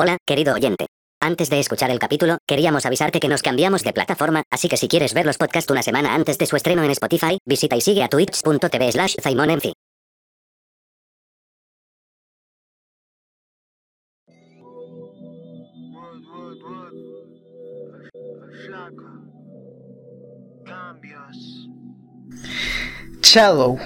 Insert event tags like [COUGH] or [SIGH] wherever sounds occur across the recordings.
Hola, querido oyente. Antes de escuchar el capítulo, queríamos avisarte que nos cambiamos de plataforma, así que si quieres ver los podcasts una semana antes de su estreno en Spotify, visita y sigue a twitch.tv slash ZaimonMC. Shadow,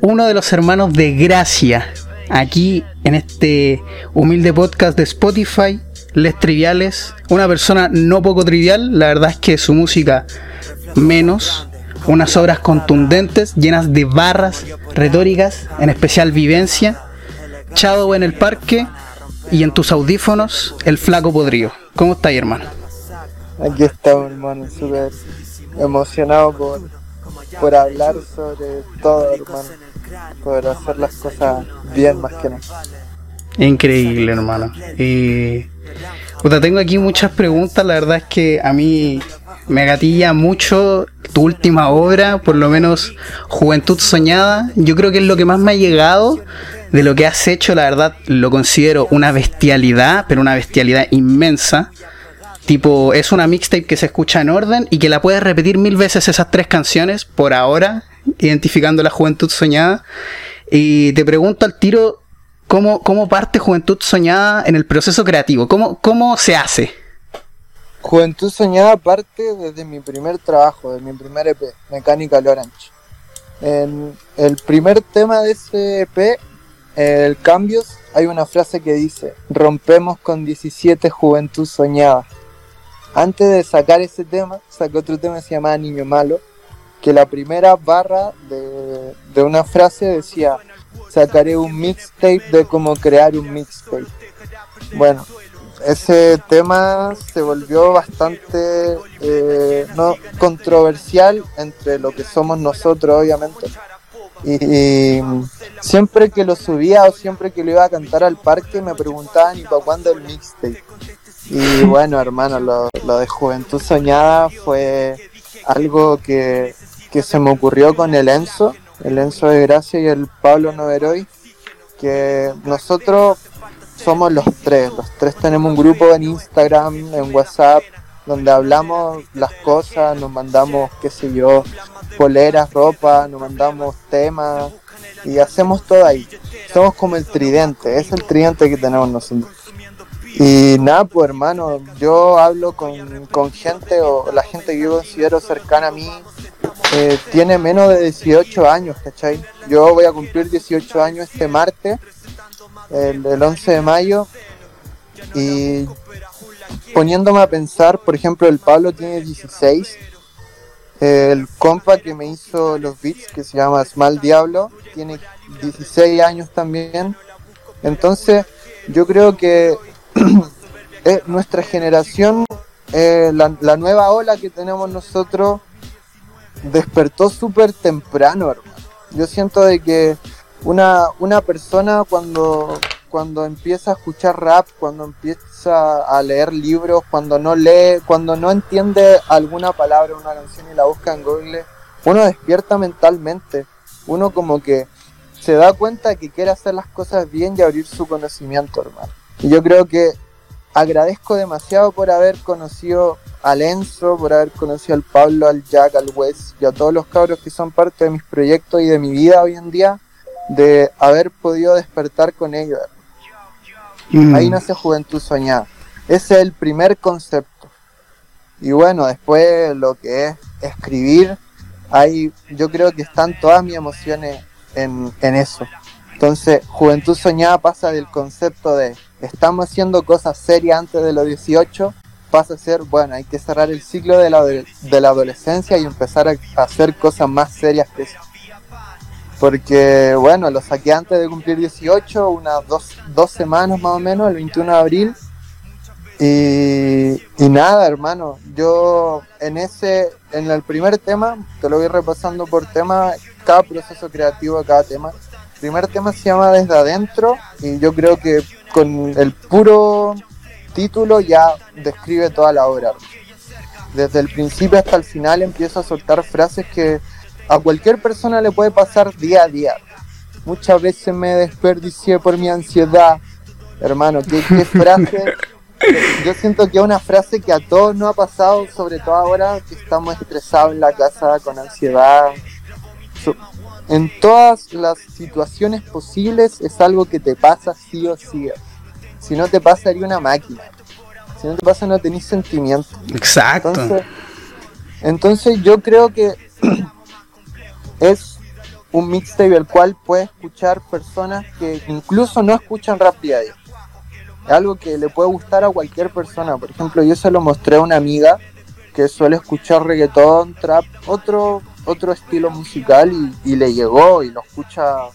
uno de los hermanos de Gracia, aquí en este humilde podcast de Spotify, Les Triviales, una persona no poco trivial, la verdad es que su música menos, unas obras contundentes, llenas de barras retóricas, en especial vivencia, Shadow en el parque y en tus audífonos, el flaco podrido. ¿Cómo estás, hermano? Aquí estamos, hermano, súper emocionado por, por hablar sobre todo, hermano. Por hacer las cosas bien más que nada. Increíble, hermano. Y. Puta, tengo aquí muchas preguntas. La verdad es que a mí me gatilla mucho tu última obra, por lo menos Juventud Soñada. Yo creo que es lo que más me ha llegado de lo que has hecho. La verdad, lo considero una bestialidad, pero una bestialidad inmensa. Tipo, es una mixtape que se escucha en orden y que la puedes repetir mil veces esas tres canciones por ahora, identificando la juventud soñada. Y te pregunto al tiro, ¿cómo, cómo parte Juventud Soñada en el proceso creativo? ¿Cómo, cómo se hace? Juventud Soñada parte desde mi primer trabajo, de mi primer EP, Mechanical Orange. En el primer tema de ese EP, el Cambios, hay una frase que dice, rompemos con 17 Juventud Soñada. Antes de sacar ese tema, saqué otro tema que se llamaba Niño Malo, que la primera barra de, de una frase decía, sacaré un mixtape de cómo crear un mixtape. Bueno, ese tema se volvió bastante eh, no controversial entre lo que somos nosotros, obviamente. Y, y, siempre que lo subía o siempre que lo iba a cantar al parque me preguntaban, ¿y para cuándo el mixtape? Y [LAUGHS] bueno, hermano, lo, lo, de Juventud Soñada fue algo que, que, se me ocurrió con el Enzo, el Enzo de Gracia y el Pablo Noveroy, que nosotros somos los tres, los tres tenemos un grupo en Instagram, en WhatsApp, donde hablamos las cosas, nos mandamos, qué sé yo, poleras, ropa, nos mandamos temas y hacemos todo ahí. Somos como el tridente, es el tridente que tenemos nosotros. Y nada, pues hermano, yo hablo con, con, gente o la gente que yo considero cercana a mí eh, tiene menos de 18 años, ¿cachai? Yo voy a cumplir 18 años este martes, el, el 11 de mayo, y poniéndome a pensar, por ejemplo, el Pablo tiene 16, el compa que me hizo los beats, que se llama Small Diablo, tiene 16 años también, entonces yo creo que [CLEARS THROAT] eh, nuestra generación, eh, la, nueva ola que tenemos nosotros, despertó súper temprano, hermano. Yo siento de que una, una persona cuando, cuando empieza a escuchar rap, cuando empieza a leer libros, cuando no lee, cuando no entiende alguna palabra una canción y la busca en Google, uno despierta mentalmente. Uno como que se da cuenta que quiere hacer las cosas bien y abrir su conocimiento, hermano. Y yo creo que agradezco demasiado por haber conocido al Enzo, por haber conocido al Pablo, al Jack, al Wes y a todos los cabros que son parte de mis proyectos y de mi vida hoy en día, de haber podido despertar con ellos. Mm. Ahí nace Juventud Soñada. Ese es el primer concepto. Y bueno, después lo que es escribir, ahí yo creo que están todas mis emociones en, en eso. Entonces, Juventud Soñada pasa del concepto de estamos haciendo cosas serias antes de los 18, pasa a ser, bueno, hay que cerrar el ciclo de la, de la adolescencia y empezar a hacer cosas más serias que eso. Porque, bueno, lo saqué antes de cumplir 18, unas dos, dos semanas más o menos, el 21 de abril. Y, y nada, hermano, yo en ese, en el primer tema, te lo voy repasando por tema, cada proceso creativo cada tema. El primer tema se llama Desde Adentro y yo creo que con el puro título ya describe toda la obra. Desde el principio hasta el final empiezo a soltar frases que a cualquier persona le puede pasar día a día. Muchas veces me desperdicié por mi ansiedad. Hermano, qué, qué [LAUGHS] frase yo siento que es una frase que a todos nos ha pasado, sobre todo ahora que estamos estresados en la casa con ansiedad. En todas las situaciones posibles es algo que te pasa sí o sí. Si no te pasa, haría una máquina. Si no te pasa, no tenés sentimiento. Exacto. Entonces, entonces yo creo que [CLEARS THROAT] es un mixtape el cual puede escuchar personas que incluso no escuchan rap diario. Algo que le puede gustar a cualquier persona. Por ejemplo, yo se lo mostré a una amiga que suele escuchar reggaetón, trap, otro, otro estilo musical y, y le llegó y lo escucha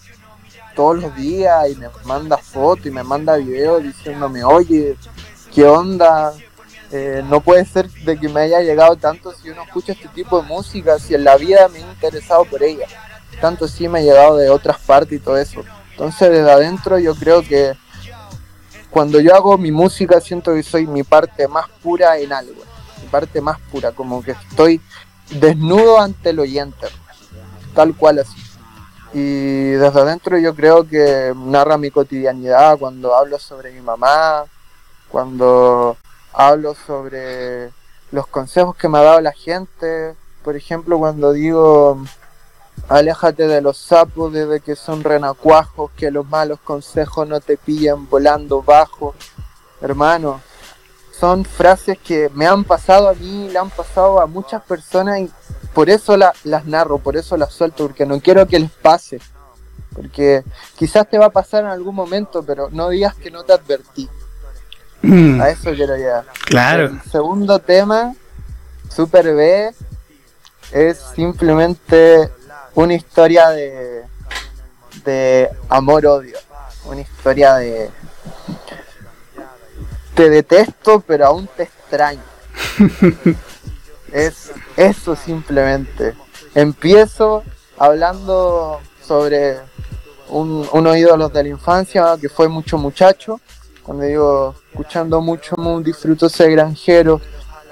todos los días y me manda fotos y me manda videos diciéndome, oye, ¿qué onda? Eh, no puede ser de que me haya llegado tanto si uno escucha este tipo de música, si en la vida me he interesado por ella. Tanto sí me ha llegado de otras partes y todo eso. Entonces desde adentro yo creo que cuando yo hago mi música siento que soy mi parte más pura en algo. Mi parte más pura, como que estoy desnudo ante el oyente. Tal cual así. Y desde adentro yo creo que narra mi cotidianidad cuando hablo sobre mi mamá, cuando hablo sobre los consejos que me ha dado la gente. Por ejemplo, cuando digo, aléjate de los sapos desde que son renacuajos, que los malos consejos no te pillen volando bajo. Hermano, son frases que me han pasado a mí, le han pasado a muchas personas y por eso las narro, por eso las suelto, porque no quiero que les pase. Porque quizás te va a pasar en algún momento, pero no digas que no te advertí. Mm, A eso quiero llegar. claro. El segundo tema, Super B, es simplemente una historia de, de amor-odio. Una historia de. Te detesto, pero aún te extraño. [LAUGHS] es eso simplemente. Empiezo hablando sobre un, unos ídolos de la infancia que fue mucho muchacho. Cuando digo escuchando mucho disfruto ese granjero.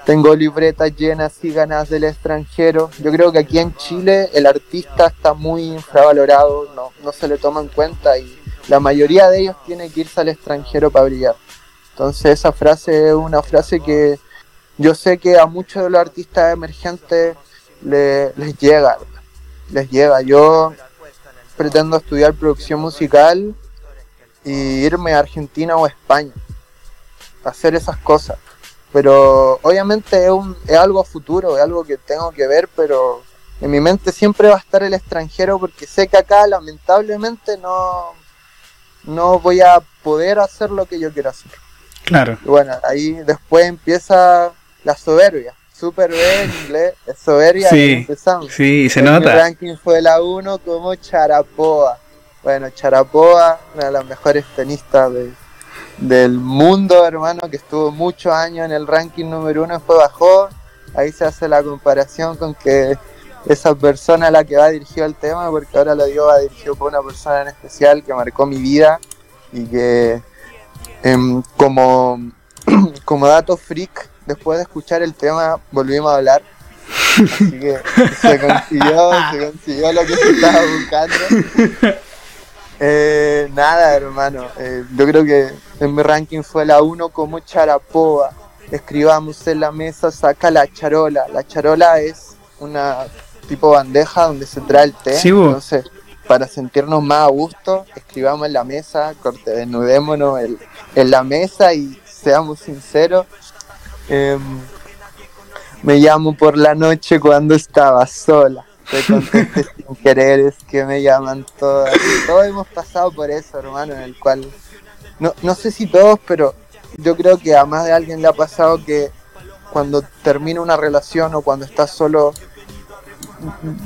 Tengo libretas llenas y ganas del extranjero. Yo creo que aquí en Chile el artista está muy infravalorado, no, no se le toma en cuenta y la mayoría de ellos tiene que irse al extranjero para brillar. Entonces esa frase es una frase que yo sé que a muchos de los artistas emergentes le- les llega, les llega. Yo pretendo estudiar producción musical y irme a Argentina o a España, hacer esas cosas. Pero obviamente es, un, es algo futuro, es algo que tengo que ver, pero en mi mente siempre va a estar el extranjero porque sé que acá lamentablemente no, no voy a poder hacer lo que yo quiero hacer. Claro. Y bueno, ahí después empieza la soberbia. Super B en inglés, es soberbia, Sí, ahí empezamos. Sí, se En nota. ranking fue la 1 como Charapoa. Bueno, Charapoa, una de las mejores tenistas de- del mundo, hermano, que estuvo muchos años en el ranking número 1 después bajó. Ahí se hace la comparación con que esa persona a la que va dirigido el tema, porque ahora lo digo, va dirigido por una persona en especial que marcó mi vida y que em, como, [CLEARS THROAT] como dato freak, después de escuchar el tema volvimos a hablar. Así que [LAUGHS] se consiguió, se consiguió lo que se estaba buscando. Eh, nada, hermano. eh, yo creo que en mi ranking fue la 1 como Charapoa. Escribamos en la mesa, saca la charola. La charola es una tipo bandeja donde se trae el té. Sí. Entonces, para sentirnos más a gusto, escribamos en la mesa, corte, desnudémonos en, en la mesa y seamos sinceros. Em, me llamo por la noche cuando estaba sola. Te contesté [LAUGHS] sin querer, es que me llaman todas. Todos hemos pasado por eso, hermano, en el cual. No, no sé si todos, pero yo creo que a más de alguien le ha pasado que cuando termina una relación o cuando estás solo,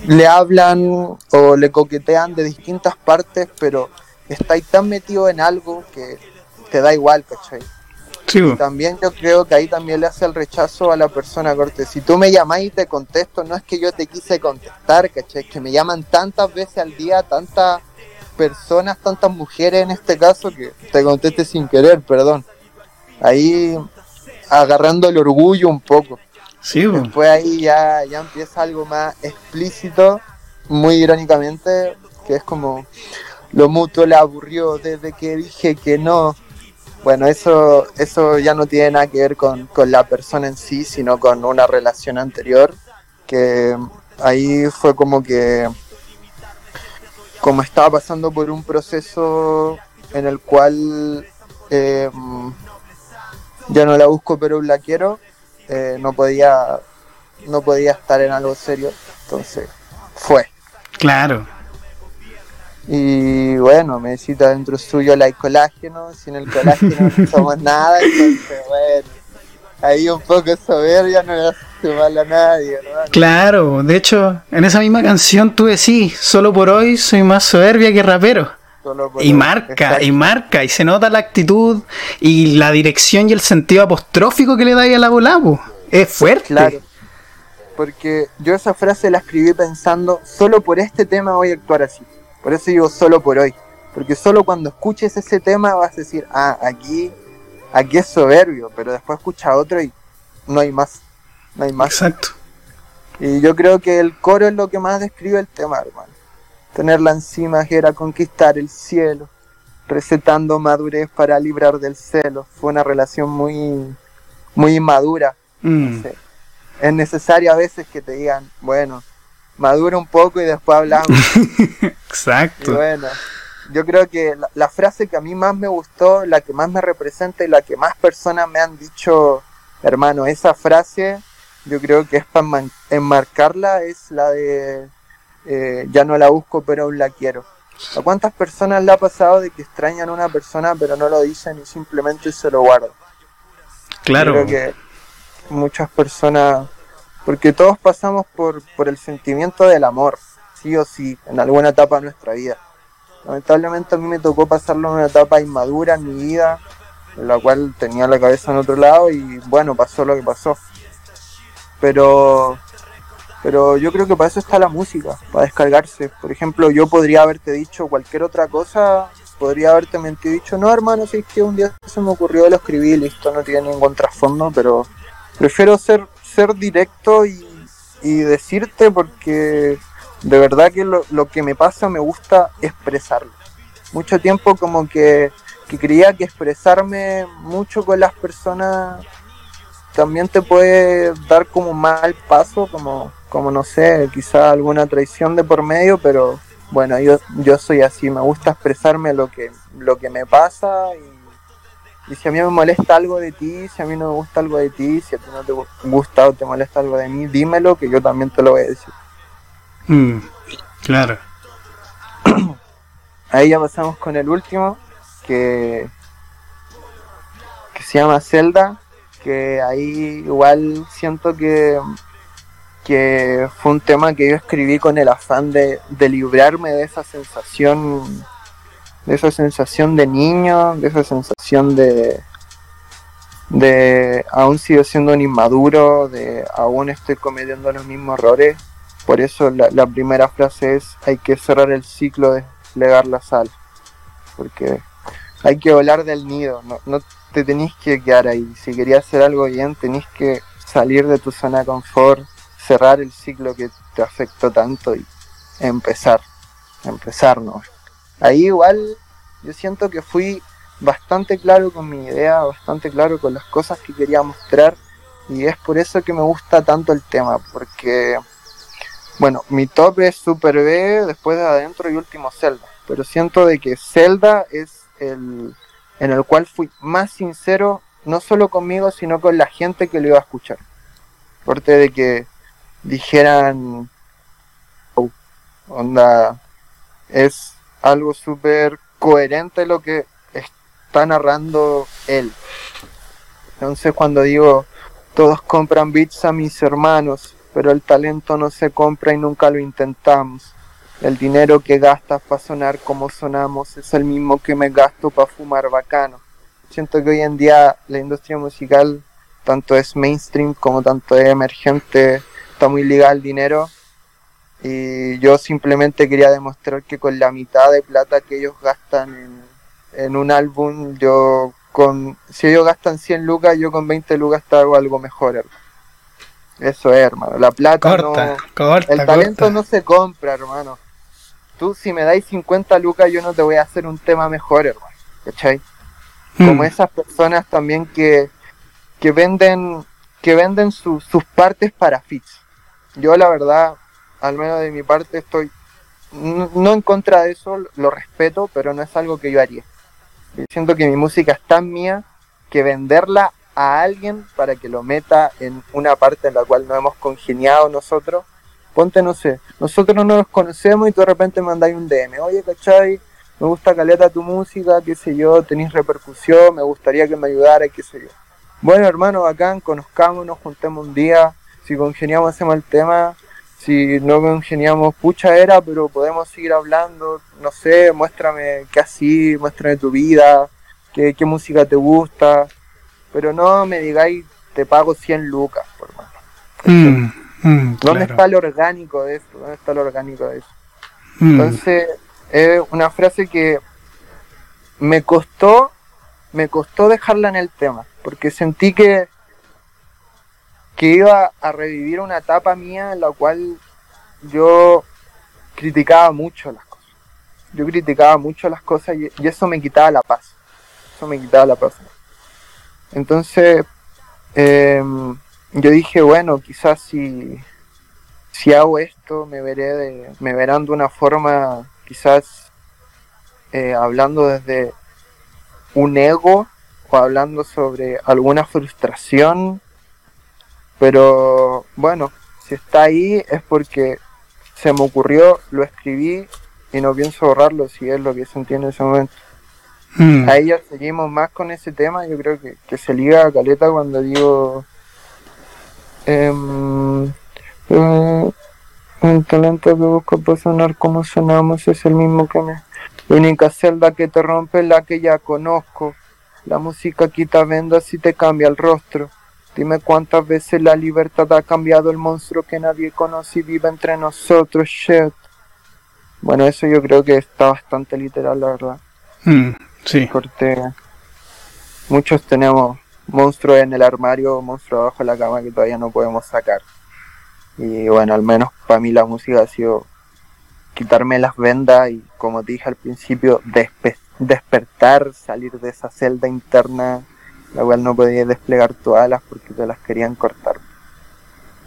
le hablan o le coquetean de distintas partes, pero estáis tan metido en algo que te da igual, ¿cachai? Sí. También yo creo que ahí también le hace el rechazo a la persona corte. Si tú me llamás y te contesto, no es que yo te quise contestar, ¿cachai? Que me llaman tantas veces al día, tantas personas, tantas mujeres en este caso, que te conteste sin querer, perdón. Ahí agarrando el orgullo un poco. Sí. Después ahí ya, ya empieza algo más explícito, muy irónicamente, que es como lo mutuo le aburrió desde que dije que no. bueno, eso, eso ya no tiene nada que ver con, con la persona en sí, sino con una relación anterior, que ahí fue como que, como estaba pasando por un proceso en el cual eh, ya no la busco pero la quiero, eh, no podía no podía estar en algo serio, entonces fue. Claro. Y bueno, me necesita dentro suyo el colágeno, sin el colágeno no [LAUGHS] somos nada, entonces bueno, ahí un poco soberbia no le hace mal a nadie. Claro, de hecho, en esa misma canción tú decís, solo por hoy soy más soberbia que rapero. Y marca, y marca, y se nota la actitud y la dirección y el sentido apostrófico que le da ahí a la bola, es fuerte. Claro, porque yo esa frase la escribí pensando, solo por este tema voy a actuar así. Por eso digo solo por hoy. Porque solo cuando escuches ese tema vas a decir, ah, aquí, aquí es soberbio, pero después escucha otro y no hay más. No hay más. Exacto. Y yo creo que el coro es lo que más describe el tema, hermano. Tenerla encima que era conquistar el cielo, recetando madurez para librar del celo. Fue una relación muy, muy inmadura. Mm. Es necesario a veces que te digan, bueno, madura un poco y después hablamos. [LAUGHS] Exacto. Y bueno, yo creo que la, frase que a mí más me gustó, la que más me representa y la que más personas me han dicho, hermano, esa frase, yo creo que es para enmarcarla, es la de eh, ya no la busco pero aún la quiero. ¿A cuántas personas le ha pasado de que extrañan a una persona pero no lo dicen y simplemente se lo guardan? Claro. creo que muchas personas, porque todos pasamos por, por el sentimiento del amor, sí o sí, en alguna etapa de nuestra vida. Lamentablemente a mí me tocó pasarlo en una etapa inmadura en mi vida, en la cual tenía la cabeza en otro lado y bueno, pasó lo que pasó. Pero pero yo creo que para eso está la música, para descargarse. Por ejemplo, yo podría haberte dicho cualquier otra cosa, podría haberte mentido y dicho, no hermano, si es que un día se me ocurrió, lo escribí y listo, no tiene ningún trasfondo, pero prefiero ser, ser directo y, decirte porque de verdad que lo, lo, que me pasa me gusta expresarlo. Mucho tiempo como que, que creía que expresarme mucho con las personas también te puede dar como mal paso, como como no sé, quizá alguna traición de por medio, pero bueno, yo, yo soy así, me gusta expresarme lo que, lo que me pasa y, si a mí me molesta algo de ti, si a mí no me gusta algo de ti, si a ti no te gusta o te molesta algo de mí, dímelo que yo también te lo voy a decir. Mm, claro. [CLEARS THROAT] Ahí ya pasamos con el último, que, que se llama Zelda, que ahí igual siento que que fue un tema que yo escribí con el afán de, librarme de esa sensación, de esa sensación de niño, de esa sensación de, de aún sigo siendo un inmaduro, de aún estoy cometiendo los mismos errores. Por eso la, primera frase es hay que cerrar el ciclo de legar la sal, porque hay que volar del nido, no, no te tenéis que quedar ahí. Si querías hacer algo bien, tenéis que salir de tu zona de confort, cerrar el ciclo que te afectó tanto y empezar, empezar, ¿no? Ahí igual yo siento que fui bastante claro con mi idea, bastante claro con las cosas que quería mostrar y es por eso que me gusta tanto el tema, porque, bueno, mi top es Super B, después de Adentro y último Zelda, pero siento de que Zelda es el en el cual fui más sincero, no solo conmigo, sino con la gente que lo iba a escuchar. Aparte de que dijeran, oh, onda, es algo súper coherente lo que está narrando él. Entonces cuando digo, todos compran bits a mis hermanos, pero el talento no se compra y nunca lo intentamos. El dinero que gastas para sonar como sonamos es el mismo que me gasto para fumar bacano. Siento que hoy en día la industria musical tanto es mainstream como tanto es emergente está muy ligado al dinero y yo simplemente quería demostrar que con la mitad de plata que ellos gastan en, un álbum, yo con, si ellos gastan 100 lucas, yo con 20 lucas te hago algo mejor, Eso es, hermano. La plata no. el talento no se compra, hermano. Tú, si me dais 50 lucas, yo no te voy a hacer un tema mejor, hermano. ¿Cachai? como esas personas también que, que venden que venden sus partes para fits. Yo la verdad, al menos de mi parte, estoy no, en contra de eso, lo respeto, pero no es algo que yo haría. siento que mi música es tan mía que venderla a alguien para que lo meta en una parte en la cual no hemos congeniado nosotros. Ponte, no sé, nosotros no nos conocemos y tú de repente mandáis un DM, oye, ¿cachai? Me gusta caleta tu música, qué sé yo, tenéis repercusión, me gustaría que me ayudara, qué sé yo. Bueno, hermano, bacán, conozcámonos, juntemos un día, si congeniamos hacemos el tema, si no congeniamos, pucha era, pero podemos seguir hablando, no sé, muéstrame qué así, muéstrame tu vida, qué, qué música te gusta, pero no me digáis, te pago 100 lucas, por más. Mm, mm, ¿Dónde está lo orgánico de eso? ¿Dónde está lo orgánico de eso? Mm. Entonces, es una frase que me costó, me costó dejarla en el tema, porque sentí que, que iba a revivir una etapa mía en la cual yo criticaba mucho las cosas. Yo criticaba mucho las cosas y, eso me quitaba la paz. Eso me quitaba la paz. Entonces, em, yo dije, bueno, quizás si, si hago esto, me veré de, me verán de una forma, quizás eh, hablando desde un ego o hablando sobre alguna frustración, pero bueno, si está ahí es porque se me ocurrió, lo escribí y no pienso borrarlo si es lo que se entiende en ese momento. Mm. Ahí ya seguimos más con ese tema, yo creo que, se liga a Caleta cuando digo eh, el talento que busco para sonar como sonamos es el mismo que me... La única celda que te rompe es la que ya conozco. La música quita vendas y te cambia el rostro. Dime cuántas veces la libertad ha cambiado el monstruo que nadie conoce y vive entre nosotros, shit. Bueno, eso yo creo que está bastante literal, la verdad. Mm. Sí. Corte. Muchos tenemos monstruos en el armario, monstruos abajo de la cama que todavía no podemos sacar. Y bueno, al menos para mí la música ha sido quitarme las vendas y como te dije al principio, despertar, salir de esa celda interna, la cual no podía desplegar todas las porque te las querían cortar.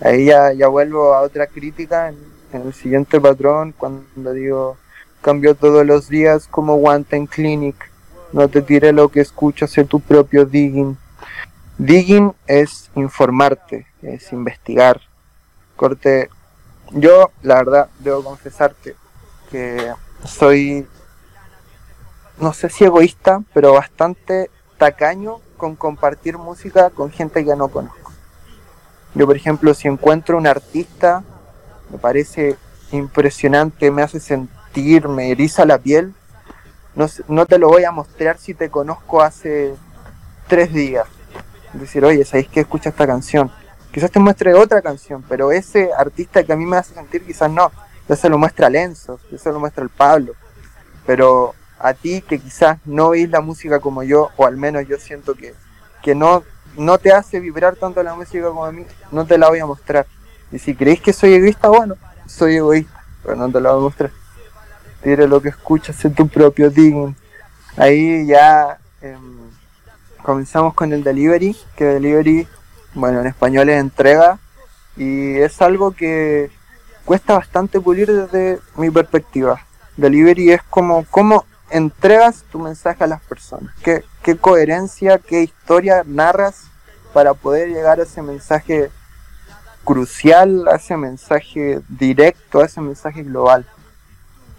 Ahí ya, ya vuelvo a otra crítica en, el siguiente patrón cuando digo cambio todos los días como Time Clinic no te tire lo que escuchas, en tu propio digging. Digging es informarte, es investigar. Corte, yo la verdad debo confesarte que soy, no sé si egoísta, pero bastante tacaño con compartir música con gente que no conozco. Yo, por ejemplo, si encuentro un artista, me parece impresionante, me hace sentir, me eriza la piel, no, te lo voy a mostrar si te conozco hace tres días. Decir, oye, ¿sabéis que escucha esta canción? Quizás te muestre otra canción, pero ese artista que a mí me hace sentir, quizás no. Ya se lo muestra Lenzo, ya se lo muestra el Pablo. Pero a ti que quizás no veis la música como yo, o al menos yo siento que, que no, no te hace vibrar tanto la música como a mí, no te la voy a mostrar. Y si creéis que soy egoísta, bueno, soy egoísta, pero no te la voy a mostrar tire lo que escuchas en tu propio digging. Ahí ya em, comenzamos con el delivery, que delivery, bueno, en español es entrega, y es algo que cuesta bastante pulir desde mi perspectiva. Delivery es como cómo entregas tu mensaje a las personas, qué, coherencia, qué historia narras para poder llegar a ese mensaje crucial, a ese mensaje directo, a ese mensaje global.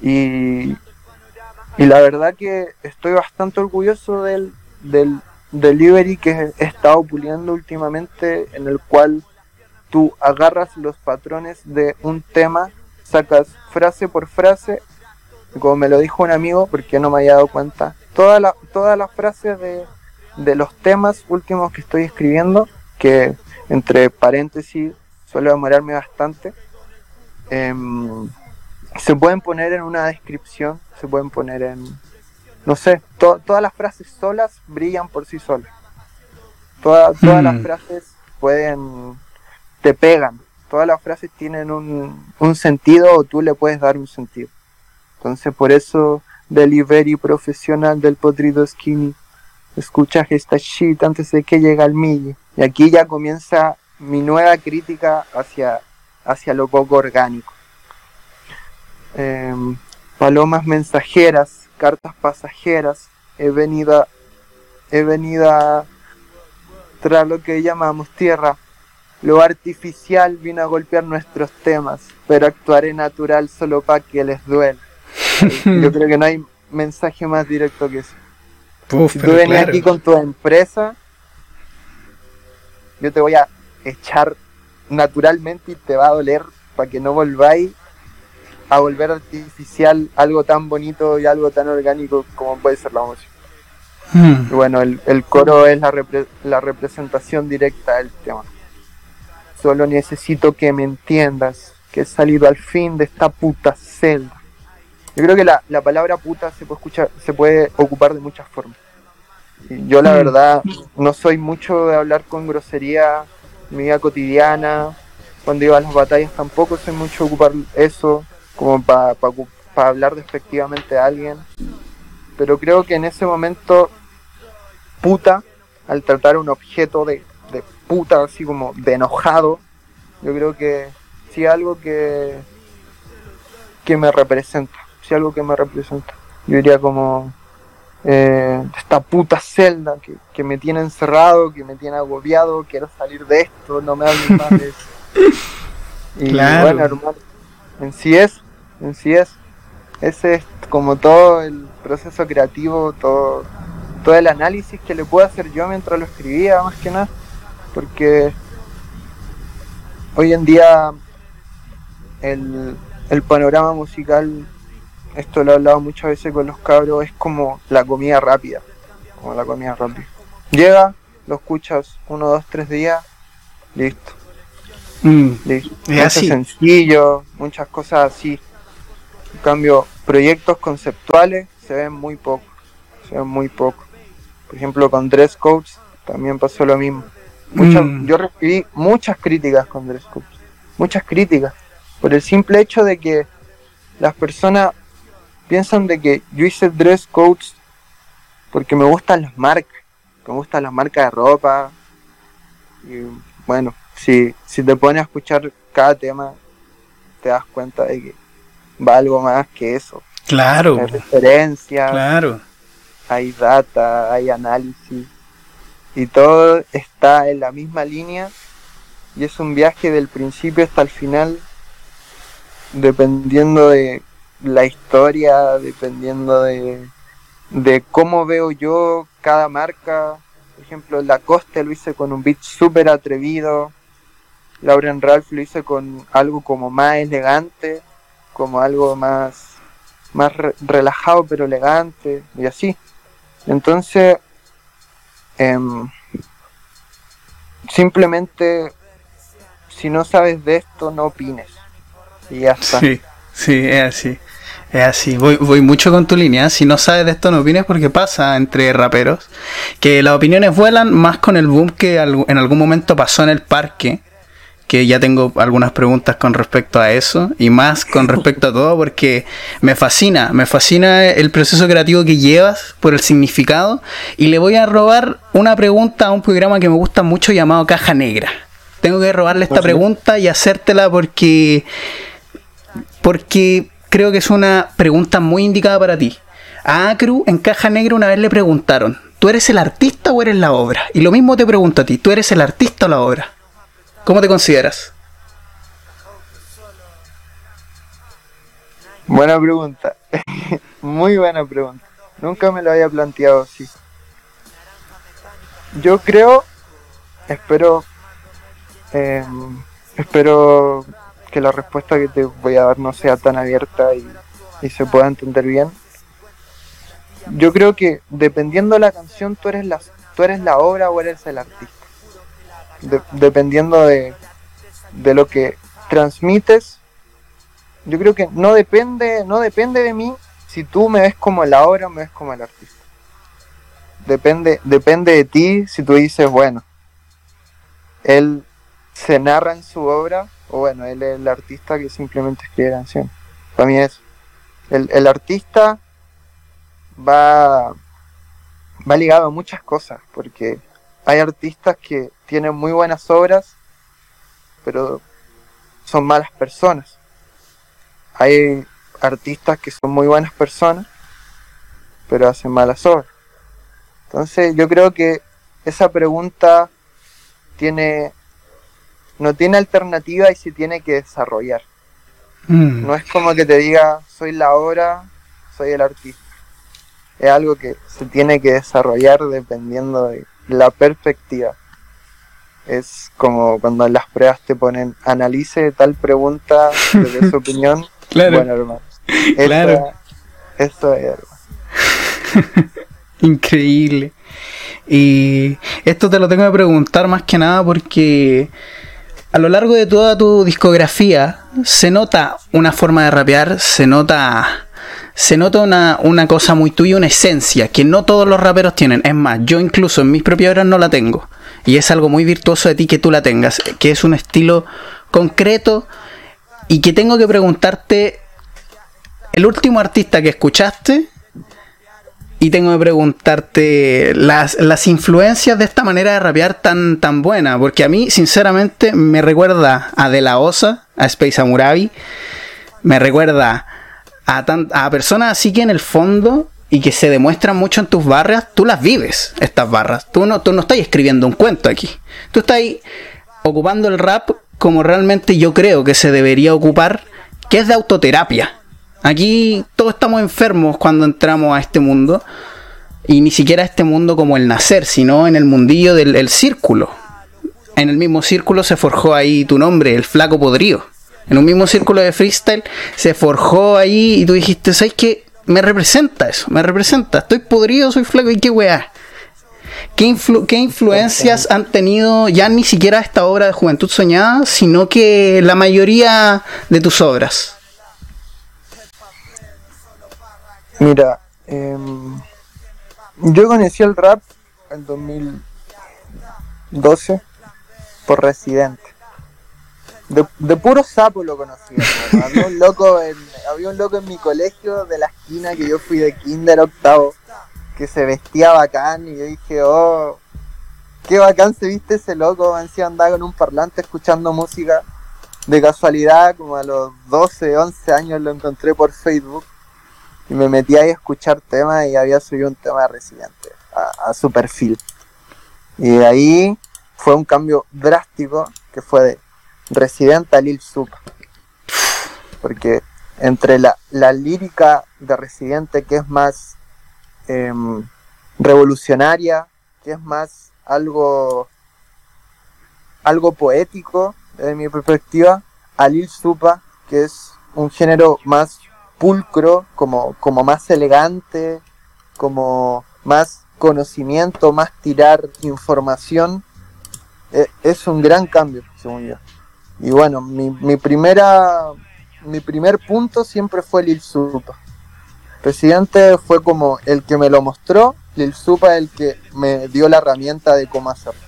Y, y la verdad que estoy bastante orgulloso del, del delivery que he estado puliendo últimamente, en el cual tú agarras los patrones de un tema, sacas frase por frase, como me lo dijo un amigo, porque no me había dado cuenta, todas la, todas las frases de, de los temas últimos que estoy escribiendo, que entre paréntesis suele demorarme bastante, eh, se pueden poner en una descripción, se pueden poner en, no sé, todas las frases solas brillan por sí solas. todas las mm. frases pueden, te pegan, todas las frases tienen un, un sentido o tú le puedes dar un sentido. Entonces por eso delivery profesional del podrido skinny escuchas esta shit antes de que llegue al mille. Y aquí ya comienza mi nueva crítica hacia, hacia lo poco orgánico. Em, palomas mensajeras, cartas pasajeras, he venido, he venido tras lo que llamamos tierra. Lo artificial vino a golpear nuestros temas, pero actuaré natural solo para que les duela. [LAUGHS] Yo creo que no hay mensaje más directo que eso. si tú venías aquí con tu empresa, yo te voy a echar naturalmente y te va a doler para que no volváis a volver artificial algo tan bonito y algo tan orgánico como puede ser la música. Hmm. Y bueno, el, coro es la, la representación directa del tema. Solo necesito que me entiendas que he salido al fin de esta puta celda. Yo creo que la, la palabra puta se puede escuchar, se puede ocupar de muchas formas. yo la hmm. verdad no soy mucho de hablar con grosería en mi vida cotidiana. Cuando iba a las batallas tampoco soy mucho de ocupar eso como para hablar despectivamente a alguien. Pero creo que en ese momento, puta, al tratar un objeto de, de puta, así como de enojado, yo creo que sí algo que, que me representa, algo que me representa. Yo diría como eh, esta puta celda que, que, me tiene encerrado, que me tiene agobiado, quiero salir de esto, no me hablen más de eso. [LAUGHS] Y bueno, hermano, en sí es en sí es. Ese es como todo el proceso creativo, todo, todo el análisis que le puedo hacer yo mientras lo escribía, más que nada. Porque hoy en día el, el panorama musical, esto lo he hablado muchas veces con los cabros, es como la comida rápida. Como la comida rápida. Llega, lo escuchas uno, dos, tres días, listo. Mm, listo. Es así. sencillo, muchas cosas así. En cambio, proyectos conceptuales se ven muy poco, se ven muy poco. Por ejemplo, con Dress Codes también pasó lo mismo. Mm. Yo recibí muchas críticas con Dress Codes, muchas críticas, por el simple hecho de que las personas piensan de que yo hice Dress Codes porque me gustan las marcas, me gustan las marcas de ropa. Y bueno, si, si te pones a escuchar cada tema, te das cuenta de que va algo más que eso. Claro. Hay referencias. Claro. Hay data, hay análisis. Y todo está en la misma línea. Y es un viaje del principio hasta el final. Dependiendo de la historia, dependiendo de, de cómo veo yo cada marca. Por ejemplo, Lacoste lo hice con un beat súper atrevido. Lauren Ralph lo hice con algo como más elegante como algo más, más relajado pero elegante y así. Entonces, em, simplemente, si no sabes de esto, no opines. Y ya está. Sí, sí, es así. Es así, voy, voy mucho con tu línea. Si no sabes de esto, no opines porque pasa entre raperos que las opiniones vuelan más con el boom que en algún momento pasó en el parque que ya tengo algunas preguntas con respecto a eso y más con [LAUGHS] respecto a todo porque me fascina, me fascina el proceso creativo que llevas por el significado y le voy a robar una pregunta a un programa que me gusta mucho llamado Caja Negra. Tengo que robarle esta pregunta y hacértela porque porque creo que es una pregunta muy indicada para ti. A Acru en Caja Negra una vez le preguntaron, ¿tú eres el artista o eres la obra? Y lo mismo te pregunto a ti, ¿tú eres el artista o la obra? ¿Cómo te consideras? Buena pregunta. [LAUGHS] Muy buena pregunta. Nunca me lo había planteado así. Yo creo, espero, em, espero que la respuesta que te voy a dar no sea tan abierta y, se pueda entender bien. Yo creo que dependiendo de la canción, tú eres la, tú eres la obra o eres el artista dependiendo de, de lo que transmites, yo creo que no depende, no depende de mí si tú me ves como la obra o me ves como el artista. Depende, depende de ti si tú dices, bueno, él se narra en su obra, o bueno, él es el artista que simplemente escribe canción. Para mí es. El, el artista va, va ligado a muchas cosas, porque hay artistas que tienen muy buenas obras, pero son malas personas. Hay artistas que son muy buenas personas, pero hacen malas obras. Entonces yo creo que esa pregunta tiene no tiene alternativa y se tiene que desarrollar. Mm. No es como que te diga soy la obra, soy el artista. Es algo que se tiene que desarrollar dependiendo de la perspectiva. Es como cuando en las pruebas te ponen analice tal pregunta desde su [LAUGHS] opinión. Claro. Bueno, hermano. Claro. Eso es, hermano. [LAUGHS] Increíble. Y esto te lo tengo que preguntar más que nada porque a lo largo de toda tu discografía se nota una forma de rapear, se nota se nota una, una cosa muy tuya, una esencia que no todos los raperos tienen. Es más, yo incluso en mis propias obras no la tengo. Y es algo muy virtuoso de ti que tú la tengas, que es un estilo concreto y que tengo que preguntarte el último artista que escuchaste y tengo que preguntarte las, las influencias de esta manera de rapear tan, tan buena. Porque a mí, sinceramente, me recuerda a De La Osa, a Space Amurabi. Me recuerda a, tan, a personas así que en el fondo y que se demuestran mucho en tus barras, tú las vives, estas barras. Tú no, tú no estás escribiendo un cuento aquí. Tú estás ocupando el rap como realmente yo creo que se debería ocupar, que es de autoterapia. Aquí todos estamos enfermos cuando entramos a este mundo. Y ni siquiera a este mundo como el nacer, sino en el mundillo del el círculo. En el mismo círculo se forjó ahí tu nombre, el flaco podrido. En un mismo círculo de freestyle se forjó ahí y tú dijiste, ¿sabes qué? Me representa eso, me representa. Estoy podrido, soy flaco y qué weá. ¿Qué, influ ¿Qué, influencias han tenido ya ni siquiera esta obra de Juventud Soñada, sino que la mayoría de tus obras? Mira, eh, yo conocí el rap en 2012 por Residente. De, de puro sapo lo conocí. [LAUGHS] Había un, loco en, había un loco en mi colegio de la esquina que yo fui de kinder octavo que se vestía bacán y yo dije, oh, qué bacán se viste ese loco. Encima andaba con un parlante escuchando música. De casualidad, como a los 12, 11 años lo encontré por Facebook y me metí ahí a escuchar temas y había subido un tema de Residente a, su perfil. Y de ahí fue un cambio drástico que fue de Residente a Lil Sup. Porque entre la, la lírica de Residente, que es más em, revolucionaria, que es más algo, algo poético desde mi perspectiva, a Lil Supa, que es un género más pulcro, como, como más elegante, como más conocimiento, más tirar información, eh, es un gran cambio, según yo. Y bueno, mi, mi primera mi primer punto siempre fue Lil Supa. Residente fue como el que me lo mostró, Lil Supa el que me dio la herramienta de cómo hacerlo.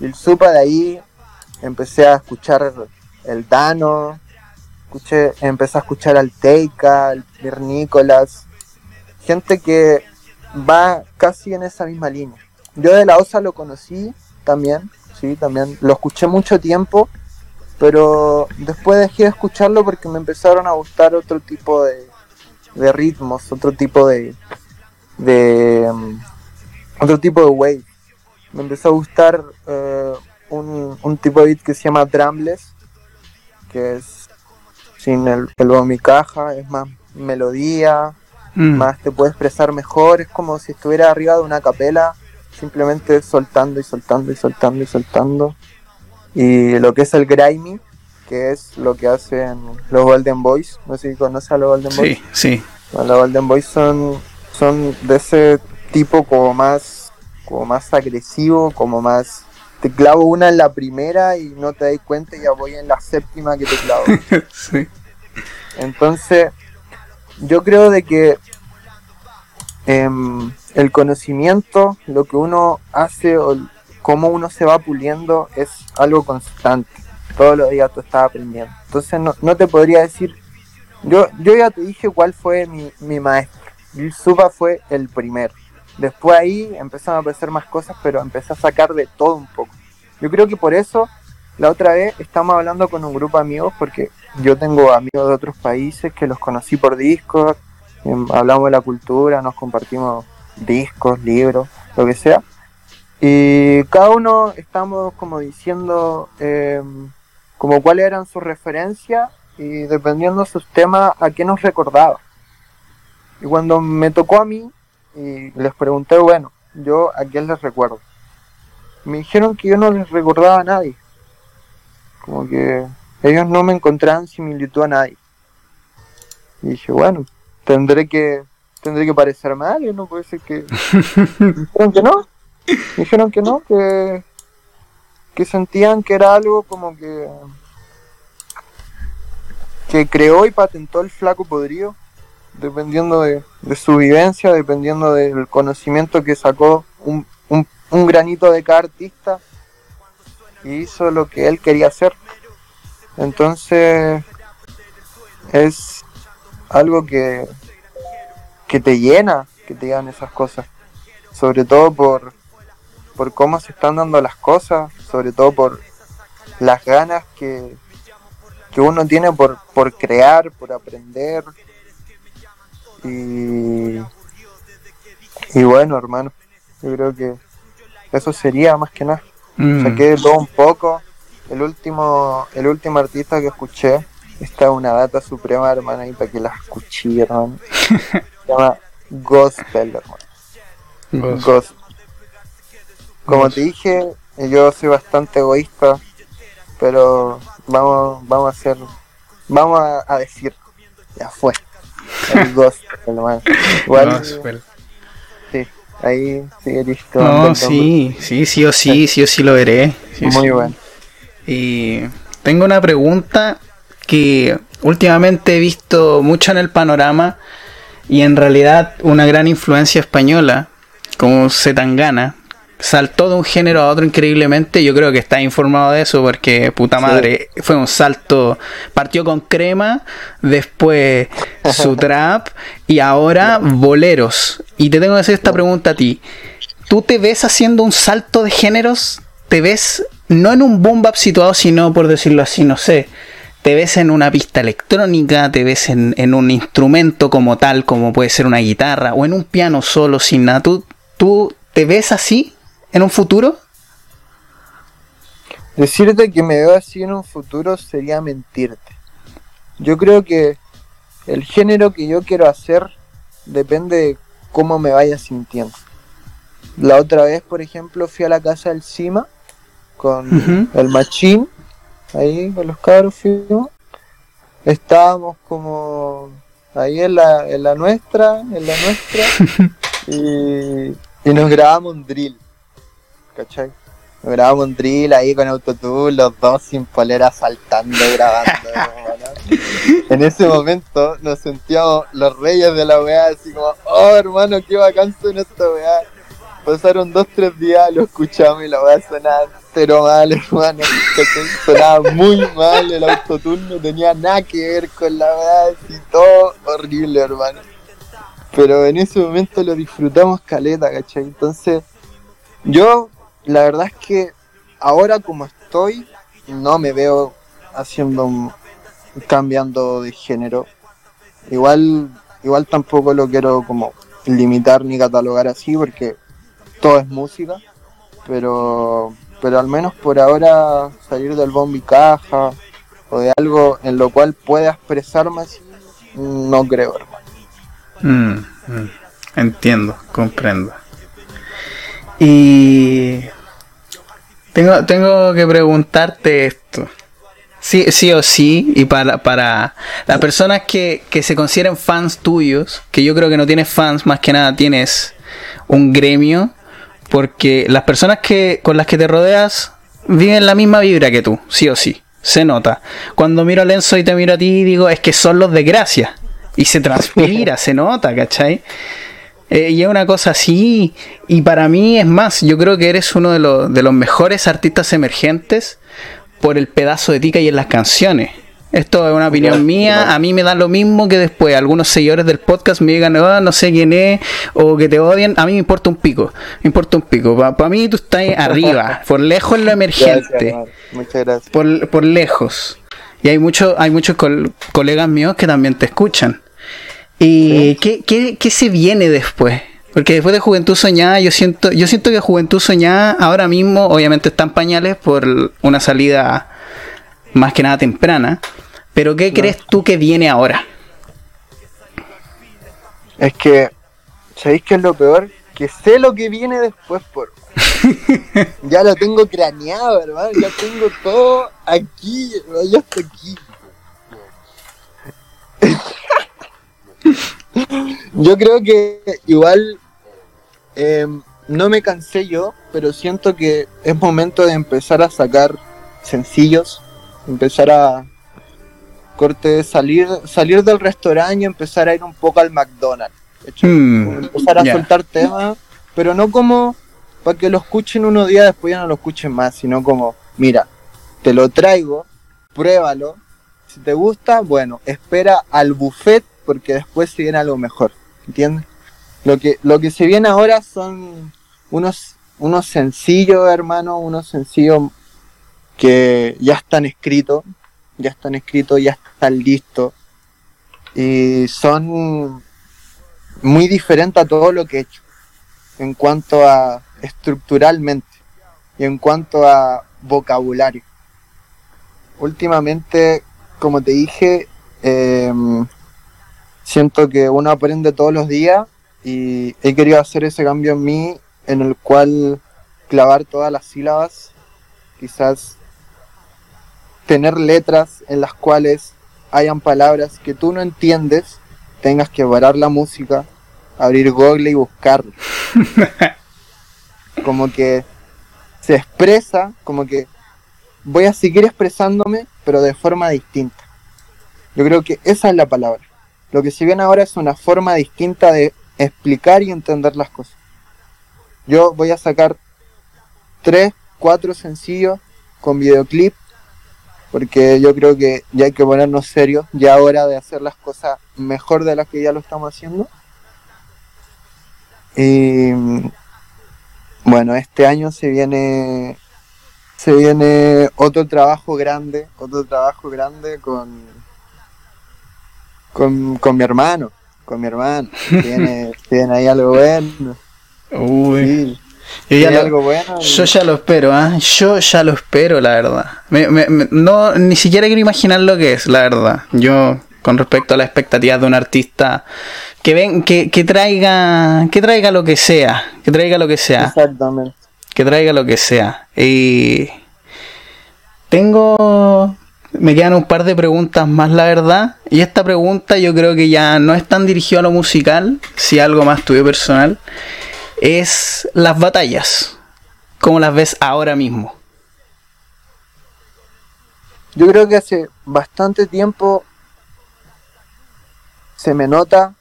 Lil Supa de ahí empecé a escuchar el Dano, escuché, empecé a escuchar al Teika, al gente que va casi en esa misma línea. Yo de la OSA lo conocí también, sí, también lo escuché mucho tiempo, pero después dejé de escucharlo porque me empezaron a gustar otro tipo de, de ritmos, otro tipo de, de um, otro tipo de wave. Me empezó a gustar un, un tipo de beat que se llama drumless, que es sin el, el y caja, es más melodía, Mm. más te puede expresar mejor, es como si estuviera arriba de una capela, simplemente soltando y soltando y soltando y soltando. Y lo que es el grimy, que es lo que hacen los Golden Boys, no sé si conoces a los Golden Boys. Sí, sí. Bueno, los Golden Boys son, son de ese tipo como más, como más agresivo, como más... Te clavo una en la primera y no te das cuenta y ya voy en la séptima que te clavo. [LAUGHS] sí. Entonces, yo creo de que em, el conocimiento, lo que uno hace o cómo uno se va puliendo es algo constante. Todos los días tú estás aprendiendo. Entonces no, no te podría decir, yo, yo ya te dije cuál fue mi, mi maestro. Supa fue el primero. Después ahí empezaron a aparecer más cosas, pero empecé a sacar de todo un poco. Yo creo que por eso la otra vez estamos hablando con un grupo de amigos, porque yo tengo amigos de otros países que los conocí por discos, em, hablamos de la cultura, nos compartimos discos, libros, lo que sea. Y cada uno estamos como diciendo em, como cuáles eran sus referencias y dependiendo de sus temas a qué nos recordaba. Y cuando me tocó a mí y les pregunté, bueno, yo a quién les recuerdo. Me dijeron que yo no les recordaba a nadie. Como que ellos no me encontraban similitud a nadie. Y dije, bueno, tendré que tendré que parecer mal, no puede ser que... [LAUGHS] dijeron que no. dijeron que no, que, que sentían que era algo como que que creó y patentó el flaco podrido, dependiendo de, su vivencia, dependiendo del conocimiento que sacó un, un granito de cada artista y hizo lo que él quería hacer. Entonces es algo que, que te llena, que te digan esas cosas. Sobre todo por, por cómo se están dando las cosas, sobre todo por las ganas que, que uno tiene por, por crear, por aprender. Y, y bueno, hermano, yo creo que eso sería más que nada. Mm. Saqué todo un poco. El último, el último artista que escuché, está una data suprema, hermana, y para que la escuché, hermano. [LAUGHS] Se llama Gospel, hermano. Gospel. Como te dije, yo soy bastante egoísta, pero vamos, vamos a hacer, vamos a, decir, ya fue. El Gospel, hermano. Igual, Sí, ahí sigue listo. No, sí, sí, sí o sí, sí o sí lo veré. Muy bueno. Y tengo una pregunta que últimamente he visto mucho en el panorama y en realidad una gran influencia española, como Zetangana, saltó de un género a otro increíblemente. Yo creo que está informado de eso porque puta madre, fue un salto. Partió con crema, después su [LAUGHS] trap y ahora boleros. Y te tengo que hacer esta pregunta a ti. ¿Tú te ves haciendo un salto de géneros? ¿Te ves no en un boom bap situado, sino por decirlo así, no sé? te ves en una pista electrónica, te ves en, un instrumento como tal, como puede ser una guitarra, o en un piano solo, sin nada. ¿Tú, ¿Tú te ves así en un futuro? Decirte que me veo así en un futuro sería mentirte. Yo creo que el género que yo quiero hacer depende de cómo me vaya sintiendo. La otra vez, por ejemplo, fui a la casa del Cima con el Machín ahí con los cabros fuimos. Estábamos como ahí en la, en la nuestra, en la nuestra, [LAUGHS] y, y nos grabamos un drill, ¿cachai? Grabamos un drill ahí con autotune, los dos sin polera saltando, grabando. [LAUGHS] en ese momento nos sentíamos los reyes de la weá, así como, oh hermano, qué bacán en esta weá. Pasaron dos, tres días, lo escuchamos y la weá sonaba pero mal, [LAUGHS] hermano. Sonaba muy mal el autotune, no tenía nada que ver con la verdad, y todo horrible, hermano. Pero en ese momento lo disfrutamos caleta, ¿cachai? Entonces, yo, la verdad es que ahora como estoy, no me veo haciendo cambiando de género. Igual, igual tampoco lo quiero como limitar ni catalogar así porque todo es música, pero pero al menos por ahora salir del bombi caja o de algo en lo cual pueda expresarme no creo, hermano. Mm, mm. entiendo, comprendo. Y tengo, tengo que preguntarte esto. Sí, sí o sí, y para, para las personas que, que se consideren fans tuyos, que yo creo que no tienes fans, más que nada tienes un gremio porque las personas que con las que te rodeas viven la misma vibra que tú, sí o sí. Se nota. Cuando miro a Lenzo y te miro a ti, digo, es que son los de gracia. Y se transpira, [LAUGHS] se nota, ¿cachai? Eh, y es una cosa así. Y para mí es más, yo creo que eres uno de los, de los mejores artistas emergentes por el pedazo de ti que hay en las canciones. Esto es una opinión mía. A mí me da lo mismo que después algunos seguidores del podcast me digan, "Ah, no sé quién es, o que te odien. A mí me importa un pico. Me importa un pico. Para mí tú estás arriba. [LAUGHS] Por lejos en lo emergente. Gracias. Muchas gracias. por, por lejos. Y hay, mucho, hay muchos col- colegas míos que también te escuchan. ¿Y ¿qué, qué, qué se viene después? Porque después de Juventud Soñada, yo siento, yo siento que Juventud Soñada ahora mismo, obviamente está en pañales por una salida más que nada temprana. Pero ¿qué crees tú que viene ahora? Es que, ¿sabéis qué es lo peor? Que sé lo que viene después, por. [LAUGHS] ya lo tengo craneado, hermano. Ya tengo todo aquí, hermano, ya está aquí. [LAUGHS] yo creo que igual eh, no me cansé yo, pero siento que es momento de empezar a sacar sencillos, empezar a corte salir salir del restaurante y empezar a ir un poco al McDonald's. Hmm, empezar a soltar temas, pero no como para que lo escuchen unos días después ya no lo escuchen más, sino como, mira, te lo traigo, pruébalo, si te gusta, bueno, espera al buffet porque después se viene algo mejor, ¿entiendes? Lo que, lo que se viene ahora son unos, unos sencillos, hermano, unos sencillos que ya están escritos, ya están escritos, ya están listos, y son muy diferente a todo lo que he hecho en cuanto a estructuralmente y en cuanto a vocabulario. Últimamente, como te dije, eh, siento que uno aprende todos los días y he querido hacer ese cambio en mí en el cual clavar todas las sílabas, quizás tener letras en las cuales hayan palabras que tú no entiendes tengas que parar la música, abrir Google y buscarlo. [LAUGHS] como que se expresa, como que voy a seguir expresándome, pero de forma distinta. Yo creo que esa es la palabra. Lo que se viene ahora es una forma distinta de explicar y entender las cosas. Yo voy a sacar tres, cuatro sencillos con videoclip, porque yo creo que ya hay que ponernos serios, ya hora de hacer las cosas mejor de las que ya lo estamos haciendo. Y bueno, este año se viene se viene otro trabajo grande, otro trabajo grande con con, con mi hermano, con mi hermano. Tiene, [LAUGHS] tiene ahí algo bueno. Uy. Yo ya lo- algo bueno. y- Yo ya lo espero, ¿ah? Yo ya lo espero, la verdad. Me- me- me- no, ni siquiera quiero imaginar lo que es, la verdad. Yo, con respecto a las expectativas de un artista, que ven, que, que traiga, que traiga lo que sea, que traiga lo que sea, Exactamente. que traiga lo que sea. Y tengo, me quedan un par de preguntas más, la verdad. Y esta pregunta yo creo que ya no es tan dirigida a lo musical, si algo más tuyo personal. Es las batallas. ¿Cómo las ves ahora mismo? Yo creo que hace bastante tiempo se me nota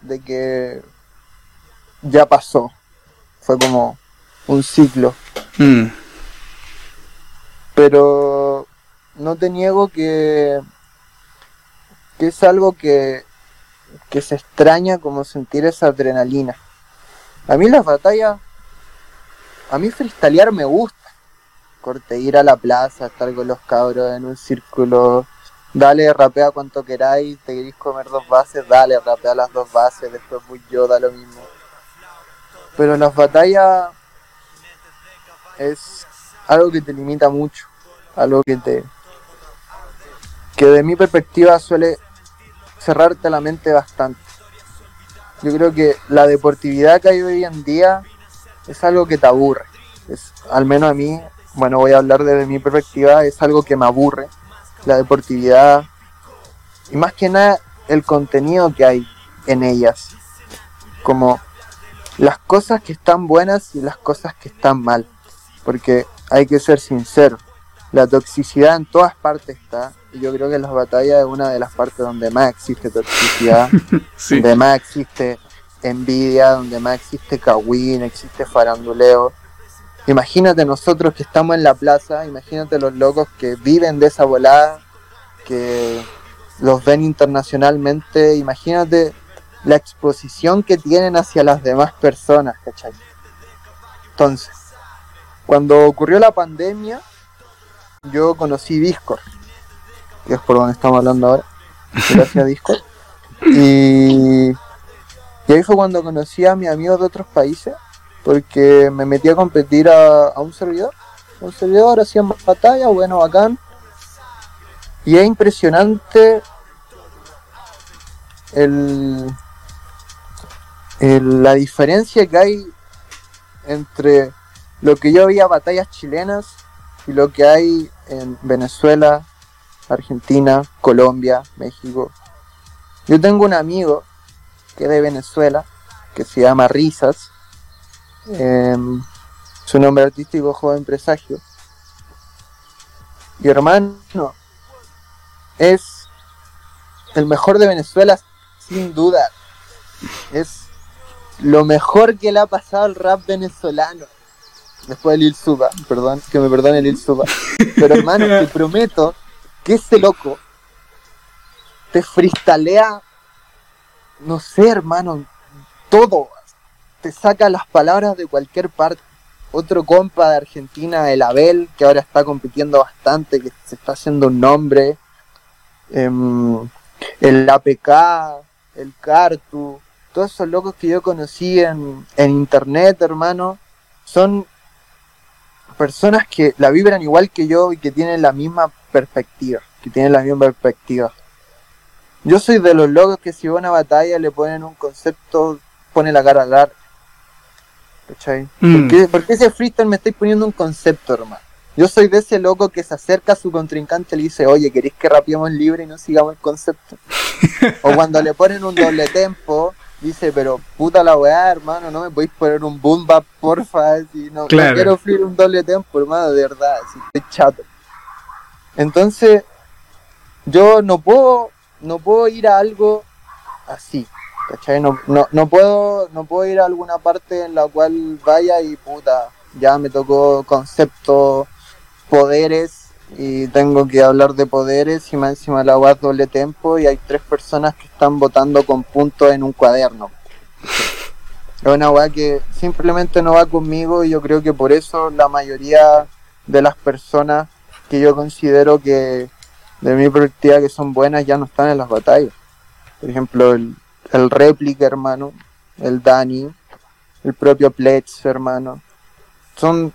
de que ya pasó. Fue como un ciclo. Mm, Pero no te niego que, que es algo que, que se extraña como sentir esa adrenalina. A mí las batallas, a mí freestylear me gusta. Corte, ir a la plaza, estar con los cabros en un círculo, dale, rapea cuanto queráis, te queréis comer dos bases, dale, rapea las dos bases, después voy yo, da lo mismo. Pero las batallas es algo que te limita mucho, algo que te que de mi perspectiva suele cerrarte la mente bastante. Yo creo que la deportividad que hay hoy en día es algo que te aburre. Es, al menos a mí, bueno, voy a hablar desde mi perspectiva, es algo que me aburre. La deportividad y más que nada el contenido que hay en ellas. Como las cosas que están buenas y las cosas que están mal. Porque hay que ser sincero. La toxicidad en todas partes está. Y yo creo que las batallas es una de las partes donde más existe toxicidad. [LAUGHS] sí. donde más existe envidia, donde más existe cagüín, existe faranduleo. Imagínate nosotros que estamos en la plaza, imagínate los locos que viven de esa volada, que los ven internacionalmente, imagínate la exposición que tienen hacia las demás personas, ¿cachai? Entonces, cuando ocurrió la pandemia, yo conocí Discord, que es por donde estamos hablando ahora, gracias a Discord. Y, y ahí fue cuando conocí a mis amigos de otros países, porque me metí a competir a, un servidor. Un servidor, hacían batalla, bueno, bacán. Y es impresionante el, el- la diferencia que hay entre lo que yo veía batallas chilenas y lo que hay en Venezuela, Argentina, Colombia, México. Yo tengo un amigo que es de Venezuela, que se llama Risas. em, su nombre artístico Joven Presagio. Y hermano, es el mejor de Venezuela sin duda. Es lo mejor que le ha pasado al rap venezolano. Después de Lil Suba, perdón, que me perdone Lil Suba. Pero hermano, te [LAUGHS] prometo que ese loco te fristalea, no sé, hermano, todo. Te saca las palabras de cualquier parte. Otro compa de Argentina, el Abel, que ahora está compitiendo bastante, que se está haciendo un nombre. Em, el APK, el Cartu, todos esos locos que yo conocí en, en internet, hermano, son personas que la vibran igual que yo y que tienen la misma perspectiva, que tienen la misma perspectiva. Yo soy de los locos que si va a una batalla le ponen un concepto, pone la cara larga. ¿Cachai? Mm. ¿Por, qué, por qué ese freestyle me estáis poniendo un concepto, hermano? Yo soy de ese loco que se acerca a su contrincante y le dice, oye, ¿queréis que rapiemos libre y no sigamos el concepto? [LAUGHS] o cuando le ponen un doble tempo, dice, pero puta la weá, hermano, no me podéis poner un boom bap, porfa, si no, no quiero fluir un doble tempo, hermano, de verdad, si estoy chato. Entonces, yo no puedo, no puedo ir a algo así, ¿cachai? No, no, no puedo, no puedo ir a alguna parte en la cual vaya y puta, ya me tocó concepto, poderes, y tengo que hablar de poderes y más encima la es doble tempo y hay tres personas que están votando con puntos en un cuaderno. [LAUGHS] Es una weá que simplemente no va conmigo y yo creo que por eso la mayoría de las personas que yo considero que de mi perspectiva que son buenas ya no están en las batallas. Por ejemplo, el, el réplica, hermano, el Dani, el propio Pletz, hermano. Son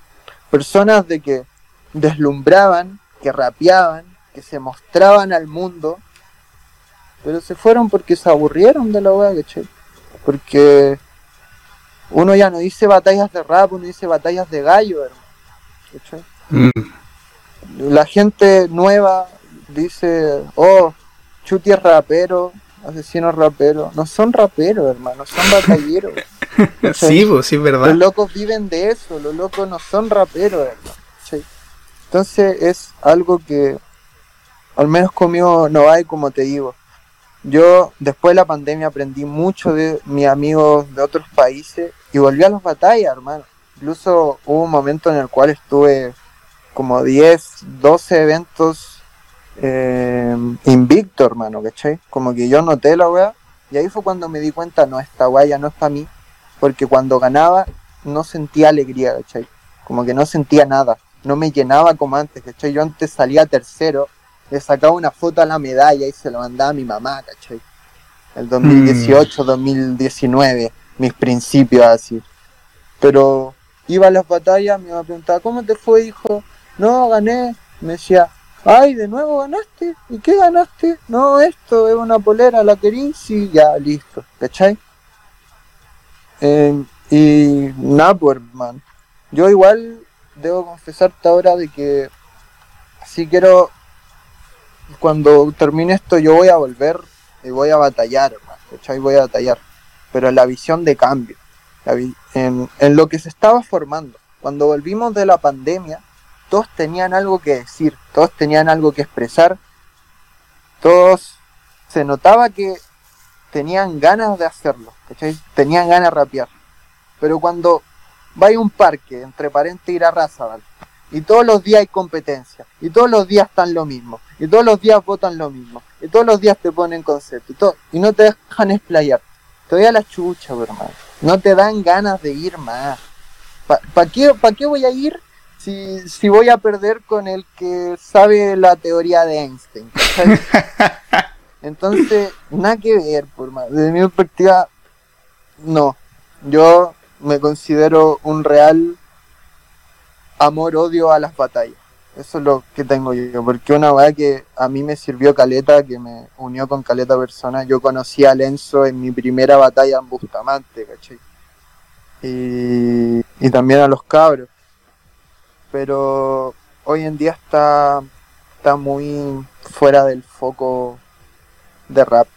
personas de que deslumbraban, que rapeaban, que se mostraban al mundo, pero se fueron porque se aburrieron de la weá, ¿cachai? Porque uno ya no dice batallas de rap, uno dice batallas de gallo, hermano. ¿cachai? Mm. La gente nueva dice, oh, Chuti es rapero, asesino es rapero. No son raperos, hermano, son batalleros. [LAUGHS] Sí, pues sí, es Los verdad. locos viven de eso, los locos no son raperos, hermano. Entonces es algo que al menos conmigo no hay, como te digo. Yo después de la pandemia aprendí mucho de mis amigos de otros países y volví a las batallas, hermano. Incluso hubo un momento en el cual estuve como 10, 12 eventos eh, invicto, hermano, ¿cachai? Como que yo noté la weá y ahí fue cuando me di cuenta, no, esta weá ya no es para mí, porque cuando ganaba no sentía alegría, ¿cachai? Como que no sentía nada, no me llenaba como antes, ¿cachai? Yo antes salía tercero, le sacaba una foto a la medalla y se lo mandaba a mi mamá, ¿cachai? El 2018, 2019, mis principios así. Pero iba a las batallas, mi mamá preguntaba, ¿cómo te fue, hijo? No, gané. Me decía, ay, de nuevo ganaste. ¿Y qué ganaste? No, esto es una polera, la querís, sí, ya, listo, ¿cachai? Eh, y nada, pues, hermano. Yo igual debo confesarte ahora de que si quiero, cuando termine esto, yo voy a volver y voy a batallar, ¿cachai? Voy a batallar. Pero la visión de cambio, en, lo que se estaba formando. Cuando volvimos de la pandemia, todos tenían algo que decir, todos tenían algo que expresar, todos se notaba que tenían ganas de hacerlo. Tenían ganas de rapear. Pero cuando va a un parque, entre paréntesis ir a Razabal, y todos los días hay competencia, y todos los días están lo mismo, y todos los días votan lo mismo, y todos los días te ponen concepto, y, todo, y no te dejan explayar. Te doy a la chucha, hermano. No te dan ganas de ir más. ¿Para qué, pa qué voy a ir si, si voy a perder con el que sabe la teoría de Einstein? [LAUGHS] Entonces, nada que ver, por más. Desde mi perspectiva, no. Yo me considero un real amor-odio a las batallas. Eso es lo que tengo yo, porque una weá que a mí me sirvió caleta, que me unió con caleta persona, yo conocí a Lenzo en mi primera batalla en Bustamante, ¿cachai? Y, y también a los cabros. Pero hoy en día está, está muy fuera del foco de rap.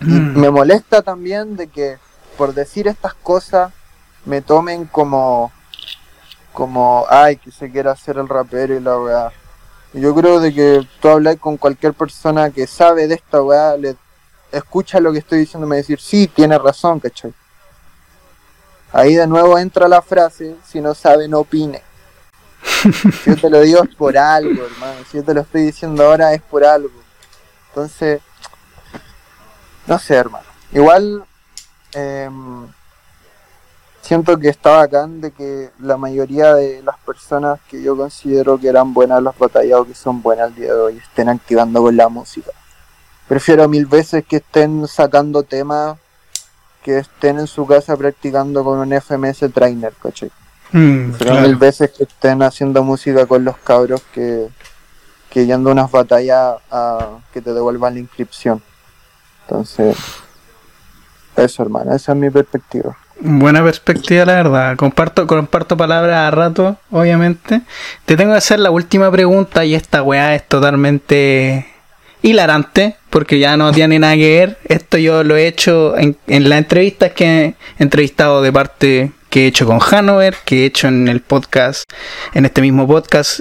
Y Mm. me molesta también de que por decir estas cosas me tomen como como ay que se quiera hacer el rapero y la weá. Yo creo de que tú hablas con cualquier persona que sabe de esta weá, le escucha lo que estoy diciendo me decir, sí, tiene razón, ¿cachai? Ahí de nuevo entra la frase, si no sabe, no opine. [LAUGHS] Si yo te lo digo es por algo, hermano. Si yo te lo estoy diciendo ahora es por algo. Entonces, no sé, hermano. Igual, em, siento que está bacán de que la mayoría de las personas que yo considero que eran buenas en las batallas o que son buenas al día de hoy estén activando con la música. Prefiero mil veces que estén sacando temas que estén en su casa practicando con un FMS trainer, ¿cachai? Mm, claro. mil veces que estén haciendo música con los cabros que, que yendo a unas batallas a que te devuelvan la inscripción. Entonces, eso hermano, esa es mi perspectiva. Buena perspectiva, la verdad. Comparto, comparto palabras a rato, obviamente. Te tengo que hacer la última pregunta y esta weá es totalmente hilarante, porque ya no tiene nada que ver. Esto yo lo he hecho en, en las entrevistas que he entrevistado de parte que he hecho con Hanover, que he hecho en el podcast, en este mismo podcast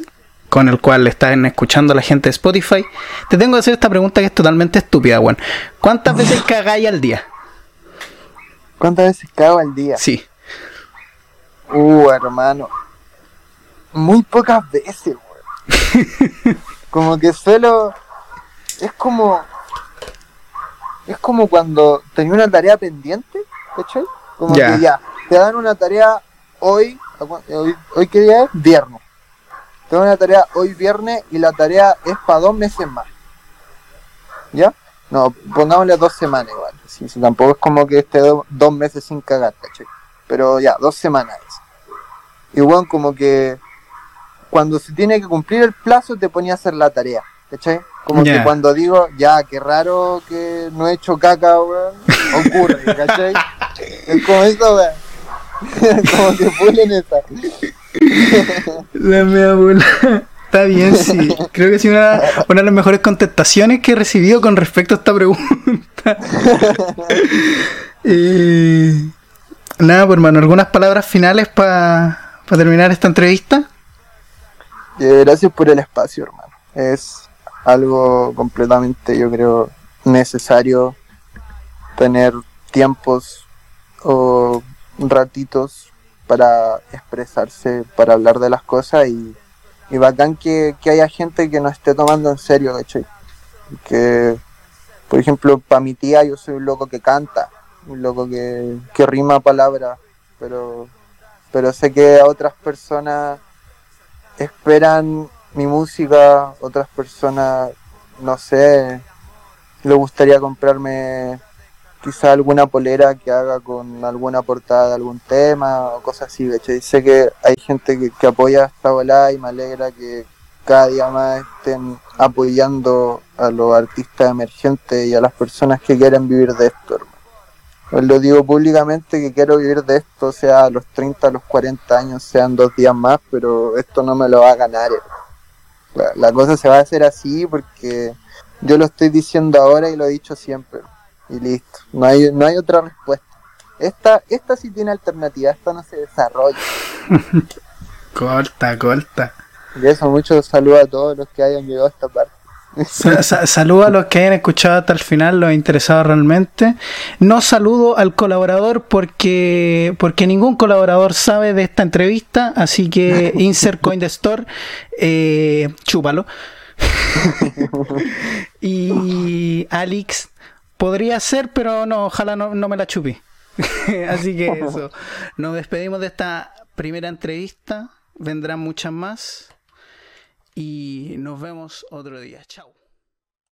con el cual están escuchando la gente de Spotify. Te tengo que hacer esta pregunta que es totalmente estúpida, weón. ¿Cuántas veces cagáis al día? ¿Cuántas veces cago al día? Sí. Uh, hermano. Muy pocas veces, weón. [LAUGHS] como que suelo. Es como. Es como cuando tenía una tarea pendiente, ¿cachai? Como que ya, te dan una tarea hoy, ¿a cuán- hoy, hoy qué día es? Viernes. Te dan una tarea hoy viernes y la tarea es para dos meses más. ¿Ya? No, pongámosle dos semanas igual. Sí, sí, tampoco es como que esté do- dos meses sin cagar, ¿cachai? Pero ya, dos semanas. Y bueno, como que cuando se tiene que cumplir el plazo te ponía a hacer la tarea, ¿cachai? Como Ya. que cuando digo, ya, qué raro que no he hecho caca, weón, ocurre, [LAUGHS] ¿cachai? es como eso, weón. [LAUGHS] como que pulen esa. La mea bola. Está bien, sí. [LAUGHS] Creo que sí, una, una de las mejores contestaciones que he recibido con respecto a esta pregunta. [LAUGHS] y nada, pues hermano, algunas palabras finales para terminar esta entrevista. Eh, gracias por el espacio, hermano. Es algo completamente, yo creo, necesario tener tiempos o ratitos para expresarse, para hablar de las cosas y, y bacán que, que haya gente que nos esté tomando en serio, ¿cachai? Que, por ejemplo, para mi tía yo soy un loco que canta, un loco que, que rima palabras, pero, pero sé que a otras personas esperan mi música, otras personas, no sé, le gustaría comprarme quizá alguna polera que haga con alguna portada de algún tema o cosas así, ¿cachai? Sé que hay gente que, apoya esta volada y me alegra que cada día más estén apoyando a los artistas emergentes y a las personas que quieren vivir de esto, lo digo públicamente que quiero vivir de esto, sea a los 30, a los 40 años, sean dos días más, pero esto no me lo va a ganar. la cosa se va a hacer así porque yo lo estoy diciendo ahora y lo he dicho siempre. Y listo, no hay, no hay otra respuesta. Esta, esta sí tiene alternativa, esta no se desarrolla. [LAUGHS] Corta, corta. Y eso, muchos saludos a todos los que hayan llegado a esta parte. [LAUGHS] Sa- sa- saludo a los que hayan escuchado hasta el final, los interesados realmente. No saludo al colaborador porque, porque ningún colaborador sabe de esta entrevista, así que [LAUGHS] insert coin the store, eh, chúpalo. y Alex podría ser, pero no, ojalá no, no me la chupi. [LAUGHS] Así que [LAUGHS] eso. Nos despedimos de esta primera entrevista. Vendrán muchas más. Y nos vemos otro día. Chao.